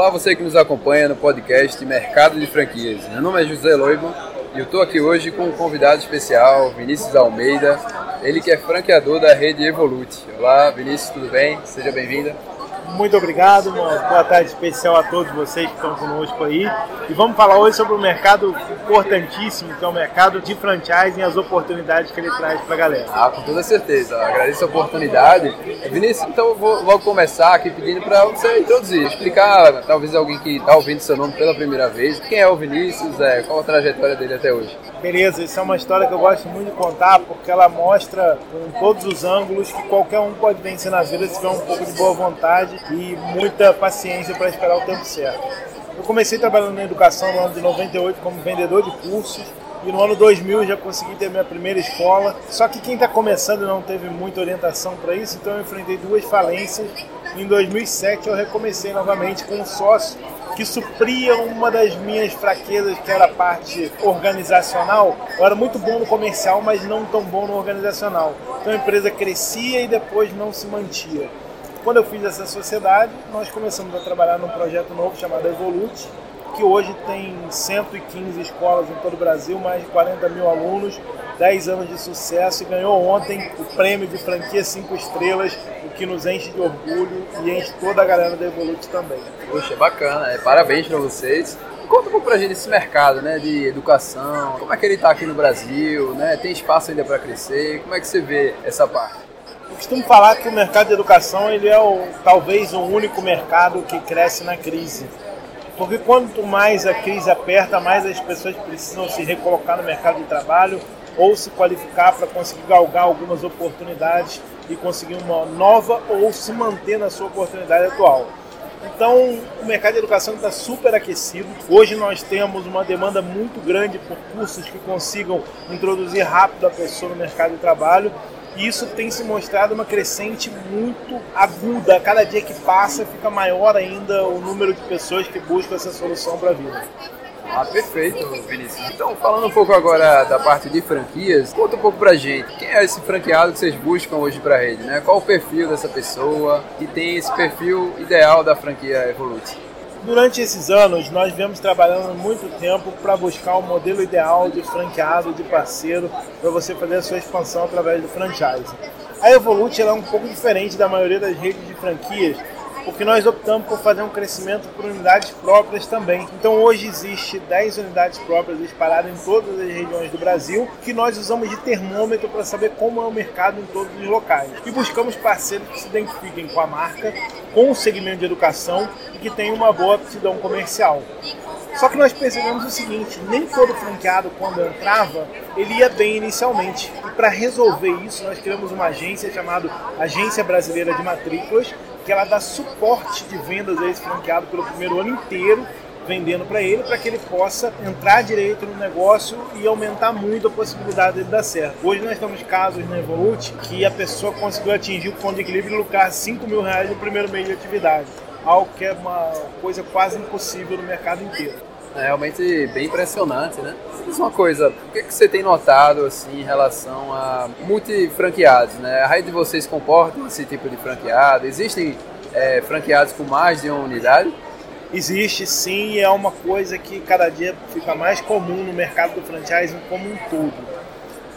Olá, você que nos acompanha no podcast Mercado de Franquias. Meu nome é José Loibo e eu estou aqui hoje com um convidado especial, Vinícius Almeida, ele que é franqueador da rede Evolute. Olá, Vinícius, tudo bem? Seja bem-vindo. Muito obrigado, uma boa tarde especial a todos vocês que estão conosco aí. E vamos falar hoje sobre um mercado importantíssimo, que é o mercado de franchising e as oportunidades que ele traz para a galera. Ah, com toda certeza. Agradeço a oportunidade. Vinícius, então eu vou, vou começar aqui pedindo para você introduzir, explicar, talvez alguém que está ouvindo seu nome pela primeira vez, quem é o Vinícius, é, qual a trajetória dele até hoje. Beleza, isso é uma história que eu gosto muito de contar porque ela mostra com todos os ângulos que qualquer um pode vencer na vida se tiver um pouco de boa vontade e muita paciência para esperar o tempo certo. Eu comecei trabalhando na educação no ano de 98 como vendedor de cursos e no ano 2000 já consegui ter minha primeira escola. Só que quem está começando não teve muita orientação para isso, então eu enfrentei duas falências. Em 2007 eu recomecei novamente com um sócio que supria uma das minhas fraquezas, que era a parte organizacional. Eu era muito bom no comercial, mas não tão bom no organizacional. Então a empresa crescia e depois não se mantia. Quando eu fiz essa sociedade, nós começamos a trabalhar num projeto novo chamado Evolute, que hoje tem 115 escolas em todo o Brasil, mais de 40 mil alunos, 10 anos de sucesso e ganhou ontem o prêmio de franquia 5 estrelas, o que nos enche de orgulho e enche toda a galera da Evolute também. Poxa, bacana, é, parabéns para vocês. Conta um pouco pra gente esse mercado né, de educação, como é que ele está aqui no Brasil, né? tem espaço ainda para crescer, como é que você vê essa parte? Costumo falar que o mercado de educação ele é o, talvez o único mercado que cresce na crise. Porque quanto mais a crise aperta, mais as pessoas precisam se recolocar no mercado de trabalho ou se qualificar para conseguir galgar algumas oportunidades e conseguir uma nova ou se manter na sua oportunidade atual. Então, o mercado de educação está super aquecido. Hoje nós temos uma demanda muito grande por cursos que consigam introduzir rápido a pessoa no mercado de trabalho e isso tem se mostrado uma crescente muito aguda. Cada dia que passa fica maior ainda o número de pessoas que buscam essa solução para a vida. Ah, perfeito, Vinícius. Então, falando um pouco agora da parte de franquias, conta um pouco pra gente. Quem é esse franqueado que vocês buscam hoje pra rede, né? Qual o perfil dessa pessoa que tem esse perfil ideal da franquia Evolute? Durante esses anos, nós viemos trabalhando muito tempo para buscar o um modelo ideal de franqueado, de parceiro, para você fazer a sua expansão através do franchise. A Evolute é um pouco diferente da maioria das redes de franquias, porque nós optamos por fazer um crescimento por unidades próprias também. Então hoje existe 10 unidades próprias espalhadas em todas as regiões do Brasil, que nós usamos de termômetro para saber como é o mercado em todos os locais. E buscamos parceiros que se identifiquem com a marca, com o segmento de educação e que tenham uma boa aptidão comercial. Só que nós percebemos o seguinte: nem todo franqueado, quando entrava, ele ia bem inicialmente. E para resolver isso, nós criamos uma agência chamada Agência Brasileira de Matrículas, que ela dá suporte de vendas a esse franqueado pelo primeiro ano inteiro, vendendo para ele, para que ele possa entrar direito no negócio e aumentar muito a possibilidade dele dar certo. Hoje nós temos casos na Evolute que a pessoa conseguiu atingir o ponto de equilíbrio e lucrar 5 mil reais no primeiro mês de atividade, algo que é uma coisa quase impossível no mercado inteiro. É realmente bem impressionante, né? Diz uma coisa, o que, é que você tem notado assim em relação a multifranqueados, né? A rede de vocês comporta esse tipo de franqueado? Existem é, franqueados com mais de uma unidade? Existe sim, é uma coisa que cada dia fica mais comum no mercado do franchising como um todo.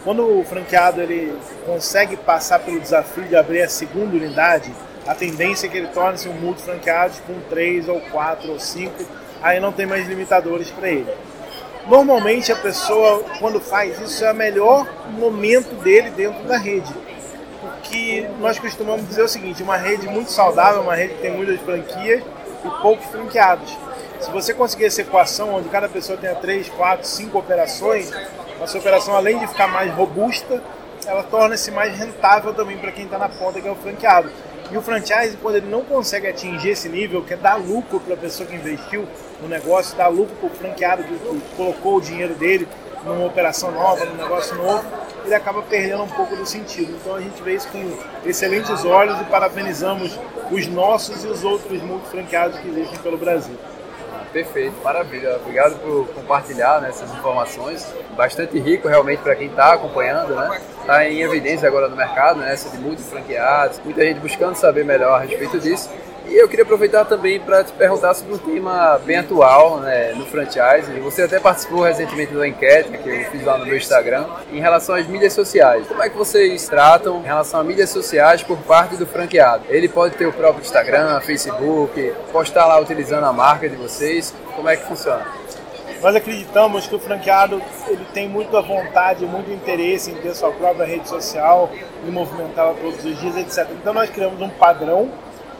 Quando o franqueado ele consegue passar pelo desafio de abrir a segunda unidade, a tendência é que ele torne-se um multifranqueado com três ou quatro ou cinco aí não tem mais limitadores para ele. Normalmente a pessoa, quando faz isso, é o melhor momento dele dentro da rede. Porque nós costumamos dizer o seguinte: uma rede muito saudável, uma rede que tem muitas franquias e poucos franqueados. Se você conseguir essa equação onde cada pessoa tenha 3, 4, 5 operações, a sua operação, além de ficar mais robusta, ela torna-se mais rentável também para quem está na ponta, que é o franqueado. E o franchise, quando ele não consegue atingir esse nível, que é dar lucro para a pessoa que investiu no negócio, dar lucro para o franqueado que, colocou o dinheiro dele numa operação nova, num negócio novo, ele acaba perdendo um pouco do sentido. Então a gente vê isso com excelentes olhos e parabenizamos os nossos e os outros multifranqueados que existem pelo Brasil. Perfeito, maravilha. Obrigado por compartilhar né, essas informações. Bastante rico realmente para quem está acompanhando, né? Está em evidência agora no mercado, né? Essa de multifranqueados, muita gente buscando saber melhor a respeito disso. E eu queria aproveitar também para te perguntar sobre um tema bem atual né, no franchise. Você até participou recentemente da enquete que eu fiz lá no meu Instagram em relação às mídias sociais. Como é que vocês tratam em relação a mídias sociais por parte do franqueado? Ele pode ter o próprio Instagram, Facebook, postar lá utilizando a marca de vocês. Como é que funciona? Nós acreditamos que o franqueado ele tem muita vontade, muito interesse em ter sua própria rede social e movimentá-la todos os dias, etc. Então nós criamos um padrão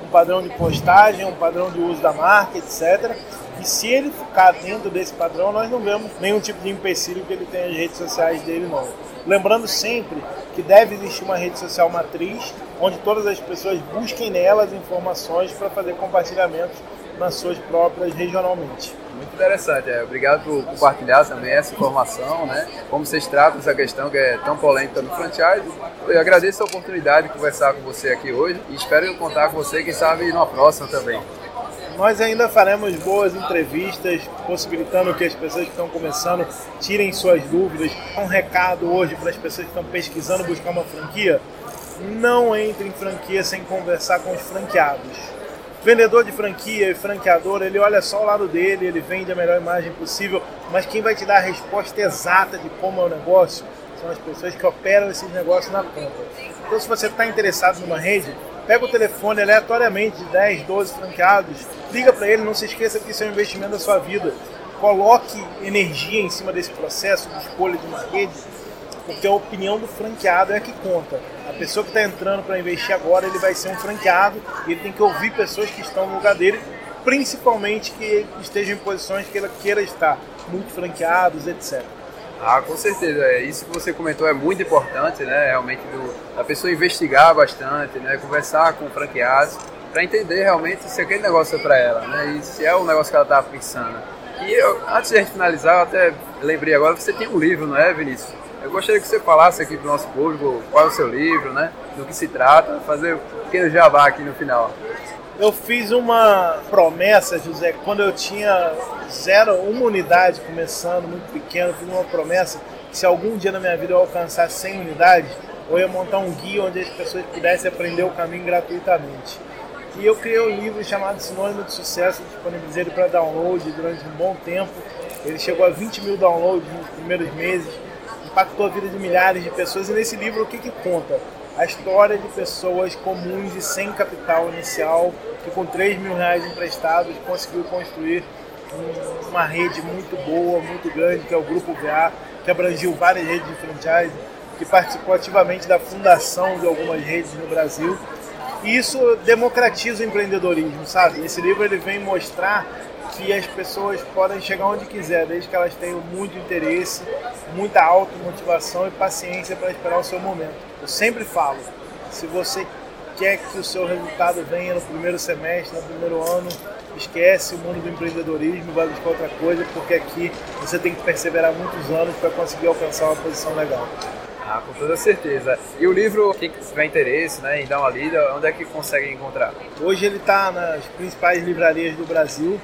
um padrão de postagem, um padrão de uso da marca, etc. E se ele ficar dentro desse padrão, nós não vemos nenhum tipo de empecilho que ele tenha as redes sociais dele, não. Lembrando sempre que deve existir uma rede social matriz, onde todas as pessoas busquem nelas informações para fazer compartilhamentos nas suas próprias regionalmente. Muito interessante, é. obrigado por compartilhar também essa informação, né? Como vocês tratam essa questão que é tão polêmica no franchise. Eu agradeço a oportunidade de conversar com você aqui hoje e espero contar com você, quem sabe, numa próxima também. Nós ainda faremos boas entrevistas, possibilitando que as pessoas que estão começando tirem suas dúvidas. Um recado hoje para as pessoas que estão pesquisando buscar uma franquia: não entre em franquia sem conversar com os franqueados vendedor de franquia e franqueador, ele olha só o lado dele, ele vende a melhor imagem possível, mas quem vai te dar a resposta exata de como é o negócio são as pessoas que operam esses negócios na ponta. Então, se você está interessado numa rede, pega o telefone aleatoriamente de 10, 12 franqueados, liga para ele, não se esqueça que isso é um investimento da sua vida. Coloque energia em cima desse processo de escolha de uma rede porque a opinião do franqueado é a que conta. A pessoa que está entrando para investir agora, ele vai ser um franqueado e ele tem que ouvir pessoas que estão no lugar dele, principalmente que estejam em posições que ele queira estar, muito franqueados, etc. Ah, com certeza. É, isso que você comentou é muito importante, né? Realmente do, a pessoa investigar bastante, né? Conversar com franqueados para entender realmente se aquele negócio é para ela, né? E se é o negócio que ela está pensando. E eu, antes de gente finalizar, eu até lembrei agora que você tem um livro, não é, Vinícius? Eu gostaria que você falasse aqui para o nosso público qual é o seu livro, né? Do que se trata, fazer um pequeno jabá aqui no final. Eu fiz uma promessa, José, quando eu tinha zero, uma unidade começando, muito pequeno, fiz uma promessa que se algum dia na minha vida eu alcançar 100 unidades, eu ia montar um guia onde as pessoas pudessem aprender o caminho gratuitamente. E eu criei um livro chamado Sinônimo de Sucesso, disponibilizei ele para download durante um bom tempo. Ele chegou a 20 mil downloads nos primeiros meses impactou a vida de milhares de pessoas. E nesse livro, o que, que conta? A história de pessoas comuns e sem capital inicial, que com 3 mil reais emprestados conseguiu construir uma rede muito boa, muito grande, que é o Grupo VA, que abrangiu várias redes de franchise, que participou ativamente da fundação de algumas redes no Brasil. E isso democratiza o empreendedorismo, sabe? Esse livro ele vem mostrar que as pessoas podem chegar onde quiser, desde que elas tenham muito interesse, muita automotivação e paciência para esperar o seu momento. Eu sempre falo, se você quer que o seu resultado venha no primeiro semestre, no primeiro ano, esquece o mundo do empreendedorismo, vai buscar outra coisa, porque aqui você tem que perseverar muitos anos para conseguir alcançar uma posição legal. Ah, com toda certeza. E o livro, quem tiver interesse né, em dar uma lida, onde é que consegue encontrar? Hoje ele está nas principais livrarias do Brasil,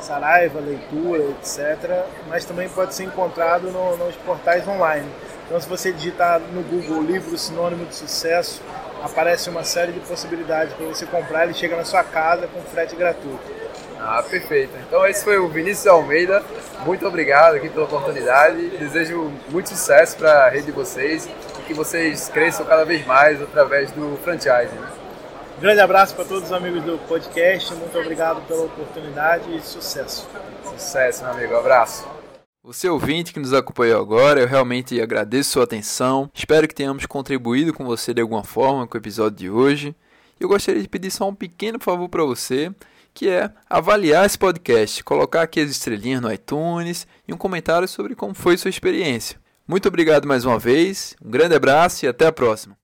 Saraiva, leitura, etc. Mas também pode ser encontrado no, nos portais online. Então, se você digitar no Google livro sinônimo de sucesso, aparece uma série de possibilidades para você comprar. Ele chega na sua casa com frete gratuito. Ah, perfeito. Então esse foi o Vinícius Almeida. Muito obrigado aqui pela oportunidade. Desejo muito sucesso para a rede de vocês e que vocês cresçam cada vez mais através do franchise. Né? Um grande abraço para todos os amigos do podcast. Muito obrigado pela oportunidade e sucesso. Sucesso, meu amigo. Abraço. Você ouvinte que nos acompanhou agora, eu realmente agradeço sua atenção. Espero que tenhamos contribuído com você de alguma forma com o episódio de hoje. Eu gostaria de pedir só um pequeno favor para você, que é avaliar esse podcast, colocar aqui as estrelinhas no iTunes e um comentário sobre como foi sua experiência. Muito obrigado mais uma vez, um grande abraço e até a próxima.